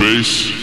Base.